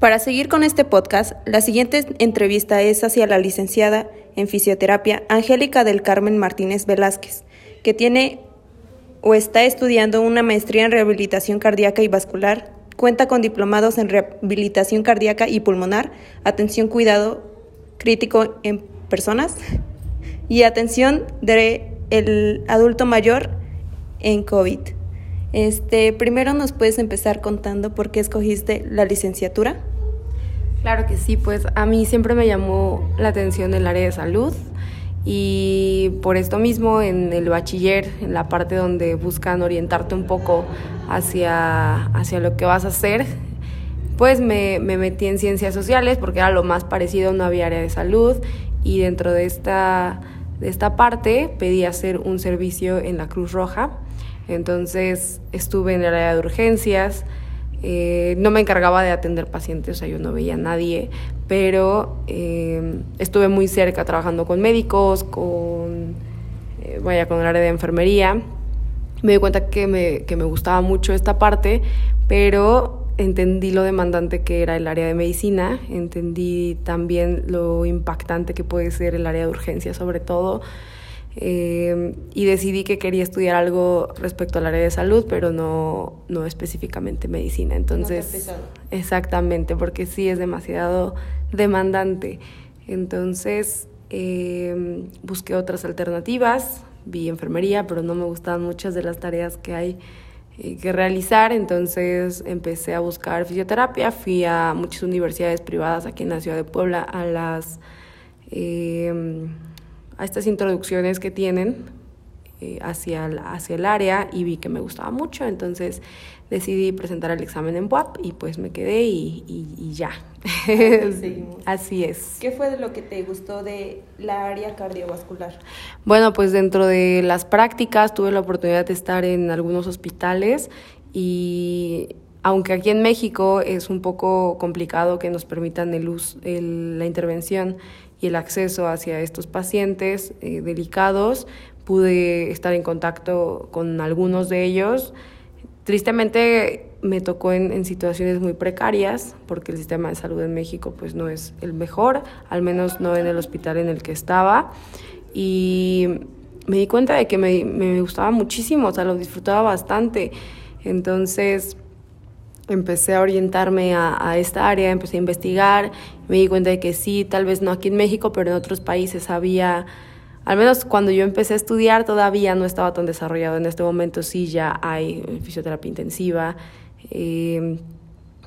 Para seguir con este podcast, la siguiente entrevista es hacia la licenciada en fisioterapia Angélica del Carmen Martínez Velázquez, que tiene o está estudiando una maestría en rehabilitación cardíaca y vascular, cuenta con diplomados en rehabilitación cardíaca y pulmonar, atención cuidado crítico en personas y atención del adulto mayor en COVID. Este, primero nos puedes empezar contando por qué escogiste la licenciatura. Claro que sí, pues a mí siempre me llamó la atención el área de salud y por esto mismo en el bachiller, en la parte donde buscan orientarte un poco hacia, hacia lo que vas a hacer, pues me, me metí en ciencias sociales porque era lo más parecido, no había área de salud y dentro de esta, de esta parte pedí hacer un servicio en la Cruz Roja. Entonces estuve en el área de urgencias, eh, no me encargaba de atender pacientes, o sea, yo no veía a nadie, pero eh, estuve muy cerca trabajando con médicos, con, eh, vaya, con el área de enfermería. Me di cuenta que me, que me gustaba mucho esta parte, pero entendí lo demandante que era el área de medicina, entendí también lo impactante que puede ser el área de urgencia, sobre todo. Eh, y decidí que quería estudiar algo respecto al área de salud, pero no, no específicamente medicina. Entonces, exactamente, porque sí es demasiado demandante. Entonces, eh, busqué otras alternativas, vi enfermería, pero no me gustaban muchas de las tareas que hay eh, que realizar, entonces empecé a buscar fisioterapia, fui a muchas universidades privadas aquí en la ciudad de Puebla, a las a estas introducciones que tienen eh, hacia, el, hacia el área y vi que me gustaba mucho, entonces decidí presentar el examen en WAP y pues me quedé y, y, ya. Así es. ¿Qué fue de lo que te gustó de la área cardiovascular? Bueno, pues dentro de las prácticas tuve la oportunidad de estar en algunos hospitales y aunque aquí en México es un poco complicado que nos permitan el uso, la intervención y el acceso hacia estos pacientes eh, delicados. Pude estar en contacto con algunos de ellos. Tristemente me tocó en, situaciones muy precarias porque el sistema de salud en México pues no es el mejor, al menos no en el hospital en el que estaba. Y me di cuenta de que me, me gustaba muchísimo, o sea, lo disfrutaba bastante. Entonces, empecé a orientarme a, esta área, empecé a investigar, me di cuenta de que sí, tal vez no aquí en México, pero en otros países había, al menos cuando yo empecé a estudiar todavía no estaba tan desarrollado, en este momento sí ya hay fisioterapia intensiva, eh,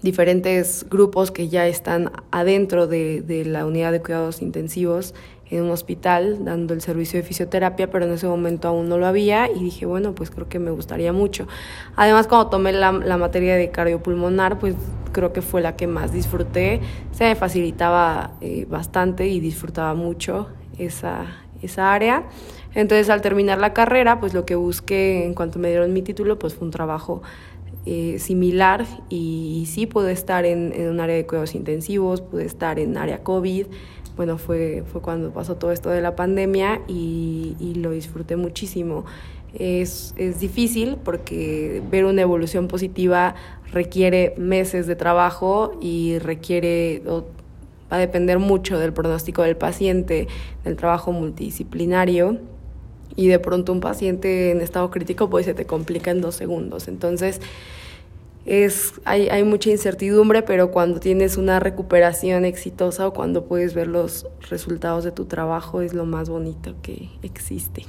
diferentes grupos que ya están adentro de, de la unidad de cuidados intensivos en un hospital dando el servicio de fisioterapia, pero en ese momento aún no lo había y dije, bueno, pues creo que me gustaría mucho. Además, cuando tomé la, la materia de cardiopulmonar, pues creo que fue la que más disfruté, se me facilitaba eh, bastante y disfrutaba mucho esa, esa área. Entonces, al terminar la carrera, pues lo que busqué en cuanto me dieron mi título, pues fue un trabajo eh, similar y, sí pude estar en, en un área de cuidados intensivos, pude estar en área COVID, bueno, fue, fue cuando pasó todo esto de la pandemia y, lo disfruté muchísimo. Es, es, difícil porque ver una evolución positiva requiere meses de trabajo y requiere, va a depender mucho del pronóstico del paciente, del trabajo multidisciplinario y de pronto un paciente en estado crítico pues se te complica en dos segundos. Entonces, es, hay, hay mucha incertidumbre, pero cuando tienes una recuperación exitosa o cuando puedes ver los resultados de tu trabajo es lo más bonito que existe.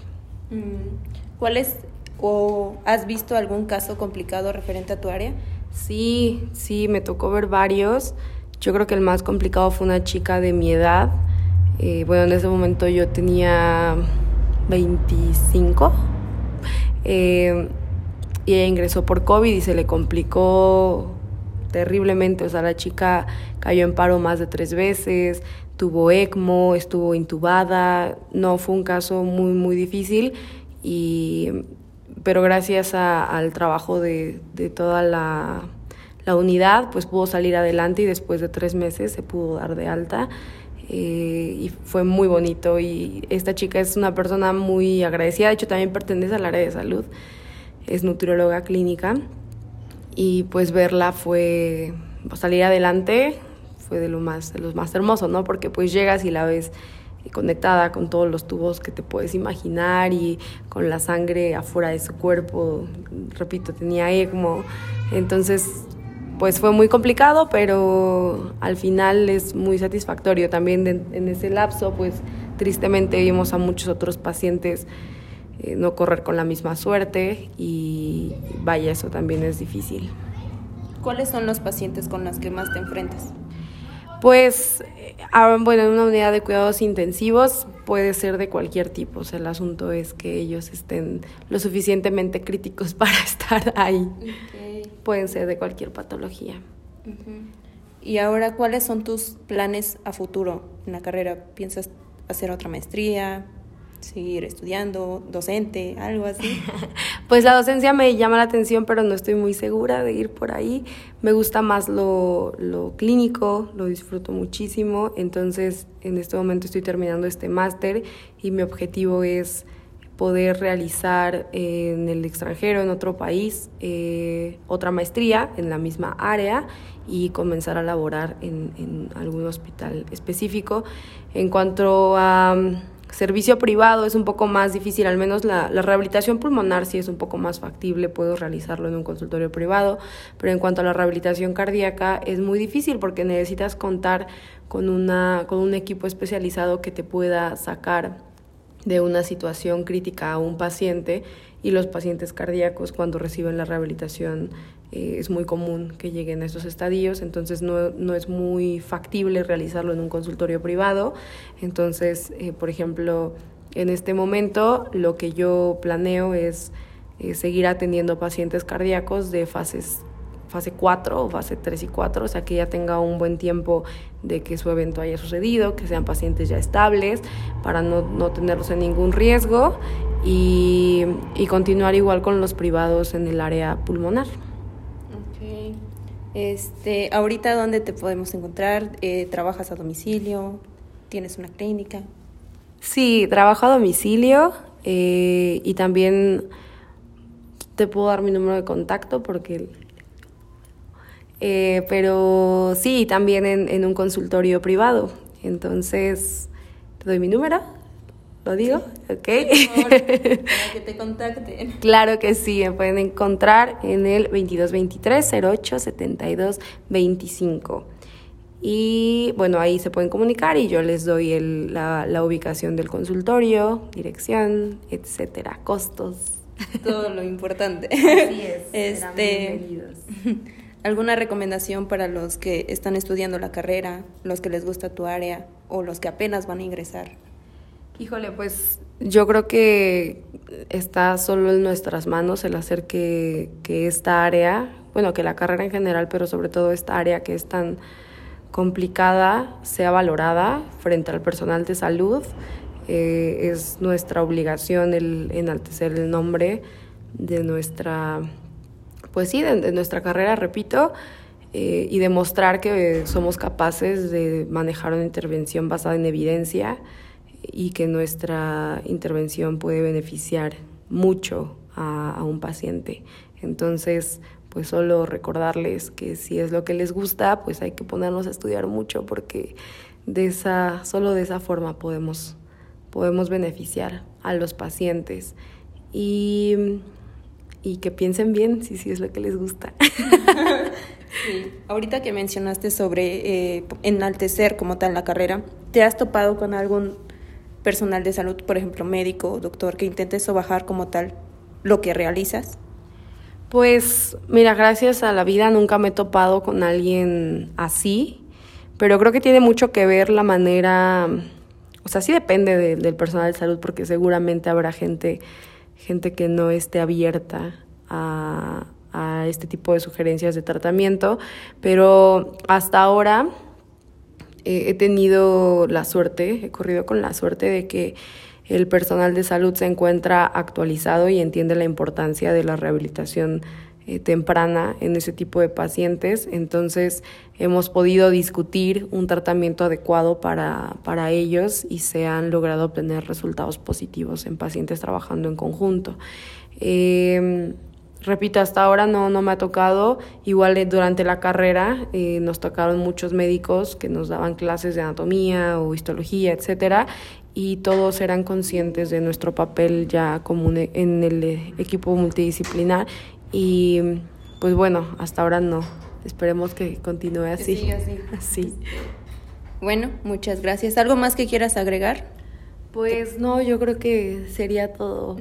Mm, ¿Cuál es o has visto algún caso complicado referente a tu área? Sí, sí, me tocó ver varios. Yo creo que el más complicado fue una chica de mi edad. Eh, bueno, en ese momento yo tenía 25. Eh, y ella ingresó por COVID y se le complicó terriblemente, o sea, la chica cayó en paro más de tres veces, tuvo ECMO, estuvo intubada, no fue un caso muy, muy difícil, y, pero gracias al trabajo de, de toda la, la, unidad, pues pudo salir adelante y después de tres meses se pudo dar de alta. Eh, y fue muy bonito y esta chica es una persona muy agradecida, de hecho también pertenece al área de salud es nutrióloga clínica y pues verla fue salir adelante fue de lo más, los más hermoso, ¿no? Porque pues llegas y la ves conectada con todos los tubos que te puedes imaginar y con la sangre afuera de su cuerpo, repito, tenía ECMO, entonces pues fue muy complicado, pero al final es muy satisfactorio. También en ese lapso, pues tristemente vimos a muchos otros pacientes eh, no correr con la misma suerte y vaya, eso también es difícil. ¿Cuáles son los pacientes con los que más te enfrentas? Pues, ah, bueno, en una unidad de cuidados intensivos puede ser de cualquier tipo. O sea, el asunto es que ellos estén lo suficientemente críticos para estar ahí. Pueden ser de cualquier patología. Y ahora, ¿cuáles son tus planes a futuro en la carrera? ¿Piensas hacer otra maestría? Seguir estudiando, docente, algo así? pues la docencia me llama la atención, pero no estoy muy segura de ir por ahí. Me gusta más lo, lo clínico, lo disfruto muchísimo. Entonces, en este momento estoy terminando este máster y mi objetivo es poder realizar en el extranjero, en otro país, eh, otra maestría en la misma área y comenzar a laborar en, en algún hospital específico. En cuanto a Servicio privado es un poco más difícil, al menos la, rehabilitación pulmonar sí es un poco más factible, puedo realizarlo en un consultorio privado, pero en cuanto a la rehabilitación cardíaca es muy difícil porque necesitas contar con, una, con un equipo especializado que te pueda sacar de una situación crítica a un paciente y los pacientes cardíacos cuando reciben la rehabilitación eh, es muy común que lleguen a esos estadios, entonces no, no, es muy factible realizarlo en un consultorio privado. Entonces, eh, por ejemplo, en este momento lo que yo planeo es eh, seguir atendiendo pacientes cardíacos de fases fase 4 o fase 3 y 4, o sea que ya tenga un buen tiempo de que su evento haya sucedido, que sean pacientes ya estables, para no, no tenerlos en ningún riesgo y, y continuar igual con los privados en el área pulmonar. Este, ahorita, ¿dónde te podemos encontrar? Eh, ¿Trabajas a domicilio? ¿Tienes una clínica? Sí, trabajo a domicilio eh, y también te puedo dar mi número de contacto porque... Eh, pero sí, también en, en un consultorio privado. Entonces, ¿te doy mi número? ¿Lo digo? Ok. para que te contacten. Claro que sí, me pueden encontrar en el 2223 08 25. Y bueno, ahí se pueden comunicar y yo les doy el, la, la ubicación del consultorio, dirección, etcétera, costos. Todo lo importante. Así es. Este, ¿Alguna recomendación para los que están estudiando la carrera, los que les gusta tu área o los que apenas van a ingresar? Híjole, pues yo creo que está solo en nuestras manos el hacer que, que esta área, bueno, que la carrera en general, pero sobre todo esta área que es tan complicada, sea valorada frente al personal de salud. Eh, es nuestra obligación el enaltecer el nombre de nuestra, pues sí, de, nuestra carrera, repito, eh, y demostrar que somos capaces de manejar una intervención basada en evidencia y que nuestra intervención puede beneficiar mucho a, un paciente. Entonces, pues solo recordarles que si es lo que les gusta, pues hay que ponernos a estudiar mucho porque de esa, solo de esa forma podemos, podemos beneficiar a los pacientes y, y que piensen bien si, si es lo que les gusta. Sí. Ahorita que mencionaste sobre eh, enaltecer como tal la carrera, ¿te has topado con algún personal de salud, por ejemplo, médico o doctor, que intentes sobajar como tal lo que realizas? Pues mira, gracias a la vida nunca me he topado con alguien así, pero creo que tiene mucho que ver la manera, o sea, sí depende del personal de salud porque seguramente habrá gente, gente que no esté abierta a, a este tipo de sugerencias de tratamiento, pero hasta ahora he tenido la suerte, he corrido con la suerte de que el personal de salud se encuentra actualizado y entiende la importancia de la rehabilitación eh, temprana en ese tipo de pacientes. Entonces hemos podido discutir un tratamiento adecuado para, para ellos y se han logrado obtener resultados positivos en pacientes trabajando en conjunto. Em, repito, hasta ahora no, no me ha tocado. Igual eh, durante la carrera eh, nos tocaron muchos médicos que nos daban clases de anatomía o histología, etcétera, y todos eran conscientes de nuestro papel ya común en el equipo multidisciplinar. Y pues bueno, hasta ahora no. Esperemos que continúe así. Sí, así. así. Bueno, muchas gracias. ¿Algo más que quieras agregar? Pues no, yo creo que sería todo.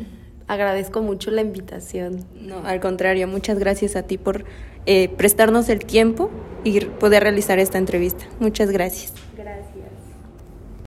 Agradezco mucho la invitación. No, al contrario, muchas gracias a ti por eh, prestarnos el tiempo y poder realizar esta entrevista. Muchas gracias. Gracias.